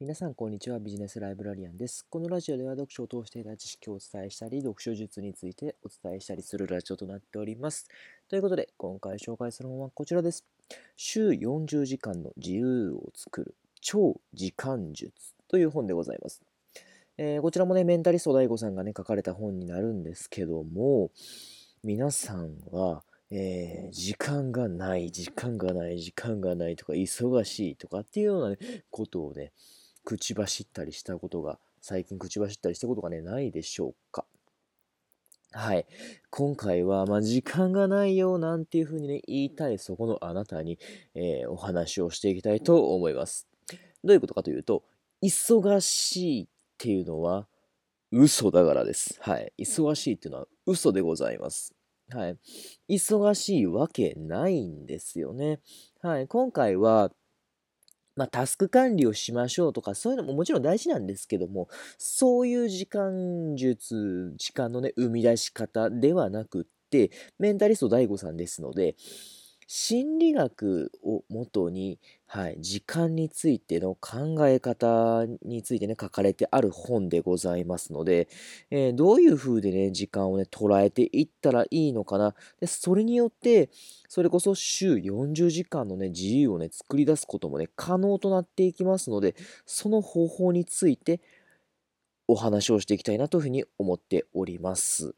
皆さん、こんにちは。ビジネスライブラリアンです。このラジオでは読書を通していた知識をお伝えしたり、読書術についてお伝えしたりするラジオとなっております。ということで、今回紹介する本はこちらです。週40時間の自由を作る超時間術という本でございます。えー、こちらもね、メンタリスト DAIGO さんがね、書かれた本になるんですけども、皆さんは、えー、時間がない、時間がない、時間がないとか、忙しいとかっていうような、ことをね、口走ったりしたことが、最近口走ったりしたことがね、ないでしょうか。はい。今回は、まあ、時間がないよなんていうふうにね、言いたいそこのあなたに、えー、お話をしていきたいと思います。どういうことかというと、忙しいっていうのは嘘だからです。はい。忙しいっていうのは嘘でございます。はい。忙しいわけないんですよね。はい。今回は、まあ、タスク管理をしましょうとか、そういうのももちろん大事なんですけども、そういう時間術、時間のね、生み出し方ではなくって、メンタリスト DAIGO さんですので、心理学をもとに、はい、時間についての考え方についてね、書かれてある本でございますので、えー、どういう風でね、時間をね、捉えていったらいいのかな。で、それによって、それこそ週40時間のね、自由をね、作り出すこともね、可能となっていきますので、その方法についてお話をしていきたいなというふうに思っております。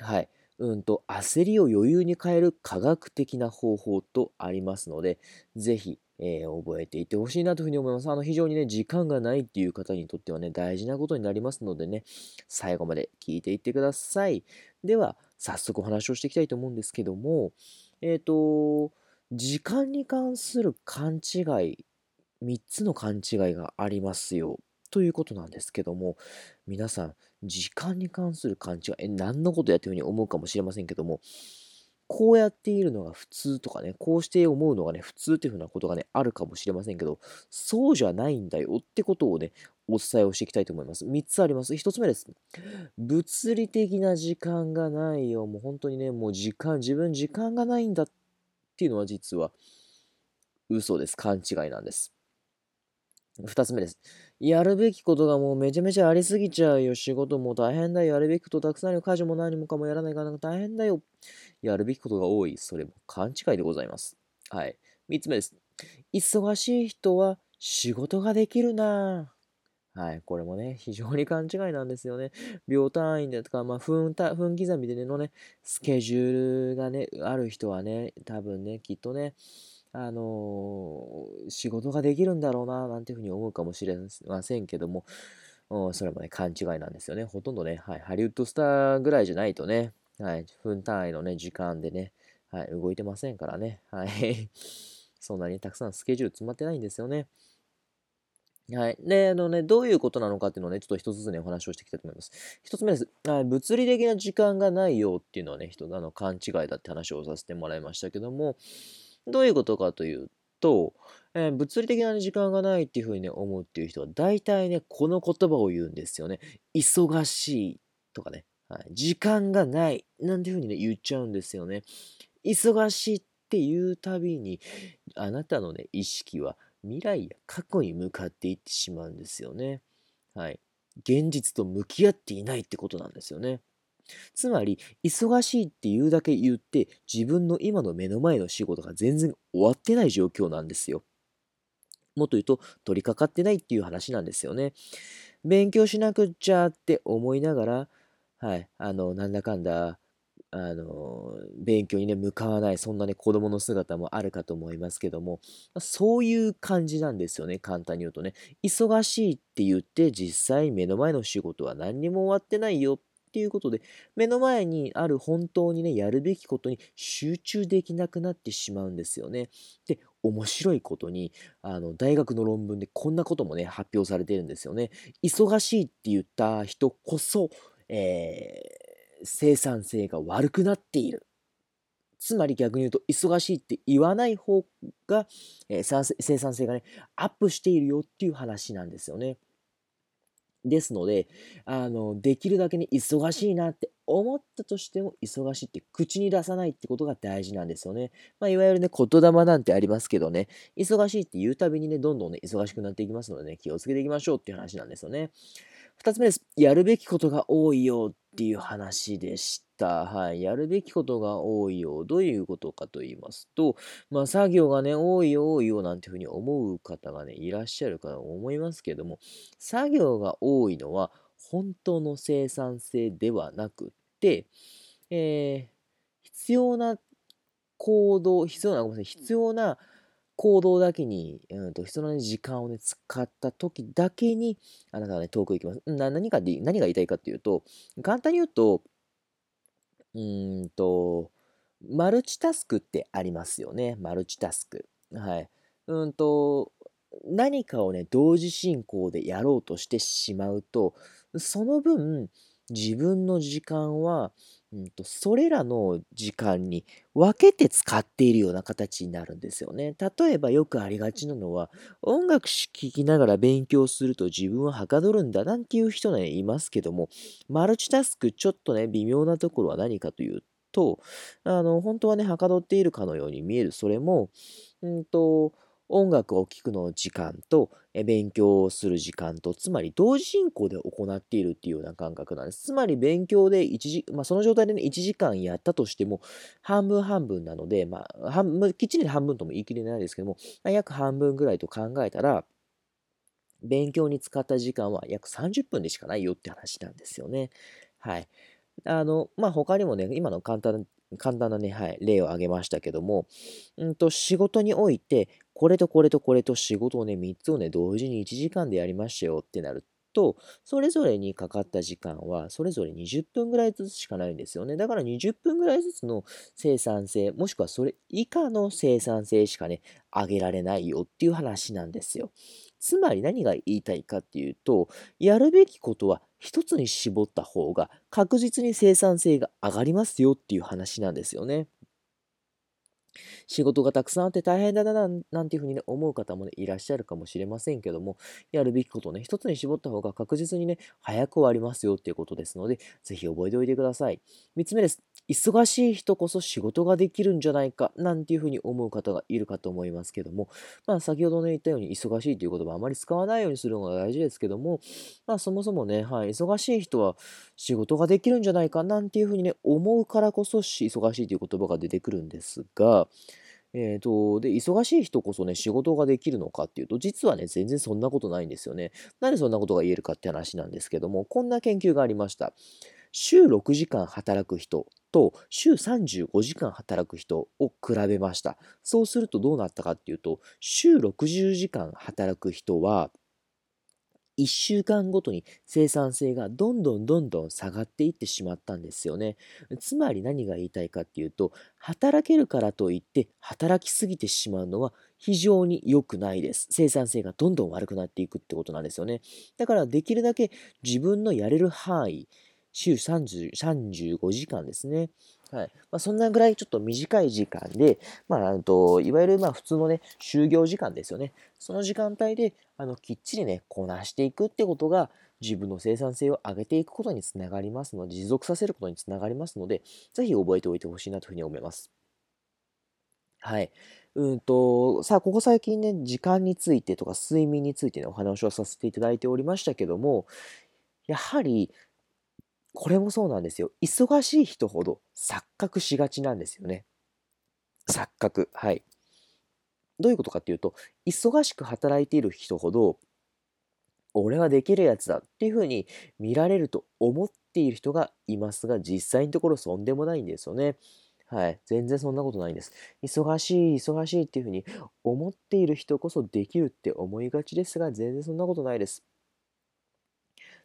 はい。うんと、焦りを余裕に変える科学的な方法とありますので、ぜひ、えー、覚えていてほしいなというふうに思います。あの、非常にね、時間がないっていう方にとってはね、大事なことになりますのでね、最後まで聞いていってください。では、早速お話をしていきたいと思うんですけども、えっ、ー、と、時間に関する勘違い、3つの勘違いがありますよ。ということなんですけども、皆さん、時間に関する勘違い、え、何のことやっていうふうに思うかもしれませんけども、こうやっているのが普通とかね、こうして思うのがね、普通っていうふうなことがね、あるかもしれませんけど、そうじゃないんだよってことをね、お伝えをしていきたいと思います。3つあります。1つ目です。物理的な時間がないよ。もう本当にね、もう時間、自分時間がないんだっていうのは実は嘘です。勘違いなんです。2つ目です。やるべきことがもうめちゃめちゃありすぎちゃうよ。仕事も大変だよ。やるべきことたくさんあるよ。家事も何もかもやらないから大変だよ。やるべきことが多い。それも勘違いでございます。はい。3つ目です。忙しい人は仕事ができるなはい。これもね、非常に勘違いなんですよね。秒単位でとか、まあ分、分刻みでねのね、スケジュールがね、ある人はね、多分ね、きっとね、あの、仕事ができるんだろうな、なんていうふうに思うかもしれませんけども、それもね、勘違いなんですよね。ほとんどね、はい、ハリウッドスターぐらいじゃないとね、はい、分単位のね、時間でね、はい、動いてませんからね、はい、そんなにたくさんスケジュール詰まってないんですよね。はい。で、あのね、どういうことなのかっていうのをね、ちょっと一つずつね、お話をしていきたいと思います。一つ目です。はい、物理的な時間がないよっていうのはね、人の勘違いだって話をさせてもらいましたけども、どういうことかというと、えー、物理的な時間がないっていうふうにね、思うっていう人は、大体ね、この言葉を言うんですよね。忙しいとかね、はい、時間がないなんていうふうにね、言っちゃうんですよね。忙しいっていうたびに、あなたのね、意識は未来や過去に向かっていってしまうんですよね。はい。現実と向き合っていないってことなんですよね。つまり、忙しいって言うだけ言って、自分の今の目の前の仕事が全然終わってない状況なんですよ。もっと言うと、取り掛かってないっていう話なんですよね。勉強しなくっちゃって思いながら、はい、あの、なんだかんだ、あの、勉強にね、向かわない、そんなね、子供の姿もあるかと思いますけども、そういう感じなんですよね、簡単に言うとね。忙しいって言って、実際目の前の仕事は何にも終わってないよっっていうことで、目の前にある本当にね、やるべきことに集中できなくなってしまうんですよね。で、面白いことに、あの、大学の論文でこんなこともね、発表されてるんですよね。忙しいって言った人こそ、えー、生産性が悪くなっている。つまり逆に言うと、忙しいって言わない方が、えー、生産性がね、アップしているよっていう話なんですよね。ですので、あの、できるだけに忙しいなって思ったとしても忙しいって口に出さないってことが大事なんですよね。まあ、いわゆるね、言霊なんてありますけどね、忙しいって言うたびにね、どんどんね、忙しくなっていきますのでね、気をつけていきましょうっていう話なんですよね。二つ目です。やるべきことが多いよっていう話でした。はい。やるべきことが多いよ。どういうことかと言いますと、まあ、作業がね、多いよ、多いよ、なんていうふうに思う方がね、いらっしゃるかと思いますけども、作業が多いのは、本当の生産性ではなくて、えー、必要な行動、必要な、ごめんなさい、必要な行動だけに、うんと、必要な時間をね、使った時だけに、あなたはね、遠く行きます。な何かで、何が言いたいかっていうと、簡単に言うと、うんと、マルチタスクってありますよね。マルチタスク。はい。うんと、何かをね、同時進行でやろうとしてしまうと、その分、自分の時間は、うんと、それらの時間に分けて使っているような形になるんですよね。例えばよくありがちなのは、音楽聴きながら勉強すると自分ははかどるんだなんていう人ね、いますけども、マルチタスクちょっとね、微妙なところは何かというと、あの、本当はね、はかどっているかのように見える、それも、うんと、音楽を聴くの時間と、勉強をする時間と、つまり同時進行で行っているっていうような感覚なんです。つまり勉強で1時、まあ、その状態でね、1時間やったとしても、半分半分なので、まあ、半、きっちり半分とも言い切れないですけども、まあ、約半分ぐらいと考えたら、勉強に使った時間は約30分でしかないよって話なんですよね。はい。あの、まあ、他にもね、今の簡単簡単なね、はい、例を挙げましたけども、うんと、仕事において、これとこれとこれと仕事をね、3つをね、同時に1時間でやりましたよってなると、それぞれにかかった時間は、それぞれ20分ぐらいずつしかないんですよね。だから20分ぐらいずつの生産性、もしくはそれ以下の生産性しかね、上げられないよっていう話なんですよ。つまり何が言いたいかっていうと、やるべきことは一つに絞った方が確実に生産性が上がりますよっていう話なんですよね。仕事がたくさんあって大変だな、なんていうふうにね、思う方もね、いらっしゃるかもしれませんけども、やるべきことをね、一つに絞った方が確実にね、早く終わりますよっていうことですので、ぜひ覚えておいてください。三つ目です。忙しい人こそ仕事ができるんじゃないか、なんていうふうに思う方がいるかと思いますけども、まあ、先ほどね、言ったように、忙しいという言葉あまり使わないようにするのが大事ですけども、まあ、そもそもね、はい、忙しい人は仕事ができるんじゃないか、なんていうふうにね、思うからこそ、忙しいという言葉が出てくるんですが、えっ、ー、と、で、忙しい人こそね、仕事ができるのかっていうと、実はね、全然そんなことないんですよね。なんでそんなことが言えるかって話なんですけども、こんな研究がありました。週6時間働く人と週35時間働く人を比べました。そうするとどうなったかっていうと、週60時間働く人は、1週間ごとに生産性がどんどんどんどん下がっていってしまったんですよね。つまり何が言いたいかっていうと、働けるからといって働きすぎてしまうのは非常に良くないです。生産性がどんどん悪くなっていくってことなんですよね。だからできるだけ自分のやれる範囲、週30 35時間ですね。はいまあ、そんなぐらいちょっと短い時間で、まあ、といわゆるまあ普通のね、就業時間ですよね。その時間帯であのきっちりね、こなしていくってことが、自分の生産性を上げていくことにつながりますので、持続させることにつながりますので、ぜひ覚えておいてほしいなというふうに思います。はい。うんと、さあ、ここ最近ね、時間についてとか睡眠についてね、お話をさせていただいておりましたけども、やはりこれもそうなんですよ。忙しい人ほど錯覚しがちなんですよね。錯覚。はい。どういうことかっていうと、忙しく働いている人ほど、俺はできるやつだっていうふうに見られると思っている人がいますが、実際のところそんでもないんですよね。はい。全然そんなことないんです。忙しい、忙しいっていうふうに思っている人こそできるって思いがちですが、全然そんなことないです。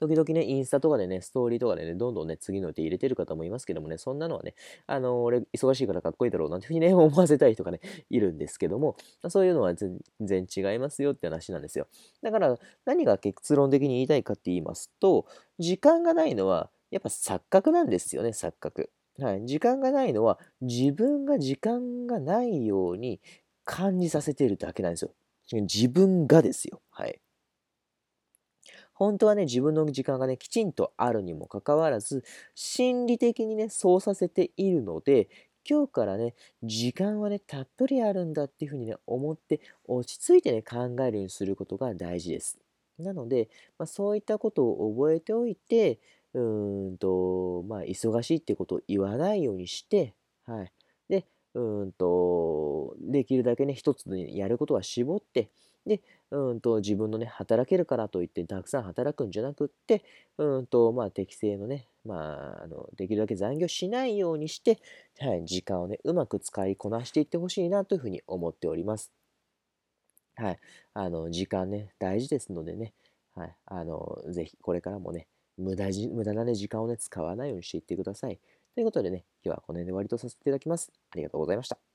時々ね、インスタとかでね、ストーリーとかでね、どんどんね、次の手入れてる方もいますけどもね、そんなのはね、あの、俺、忙しいからかっこいいだろうなんていうふうにね、思わせたい人がね、いるんですけども、そういうのは全然違いますよって話なんですよ。だから、何が結論的に言いたいかって言いますと、時間がないのは、やっぱ錯覚なんですよね、錯覚。はい。時間がないのは、自分が時間がないように感じさせているだけなんですよ。自分がですよ。はい。本当はね、自分の時間がね、きちんとあるにもかかわらず、心理的にね、そうさせているので、今日からね、時間はね、たっぷりあるんだっていうふうにね、思って、落ち着いてね、考えるようにすることが大事です。なので、まあ、そういったことを覚えておいて、うんと、まあ、忙しいってことを言わないようにして、はい。うんと、できるだけね、一つでやることは絞って、で、うんと、自分のね、働けるからといってたくさん働くんじゃなくって、うんと、まあ、適正のね、まあ、あの、できるだけ残業しないようにして、はい、時間をね、うまく使いこなしていってほしいなというふうに思っております。はい。あの、時間ね、大事ですのでね、はい。あの、ぜひ、これからもね、無駄、無駄なね、時間をね、使わないようにしていってください。ということでね、今日はこの辺で終わりとさせていただきます。ありがとうございました。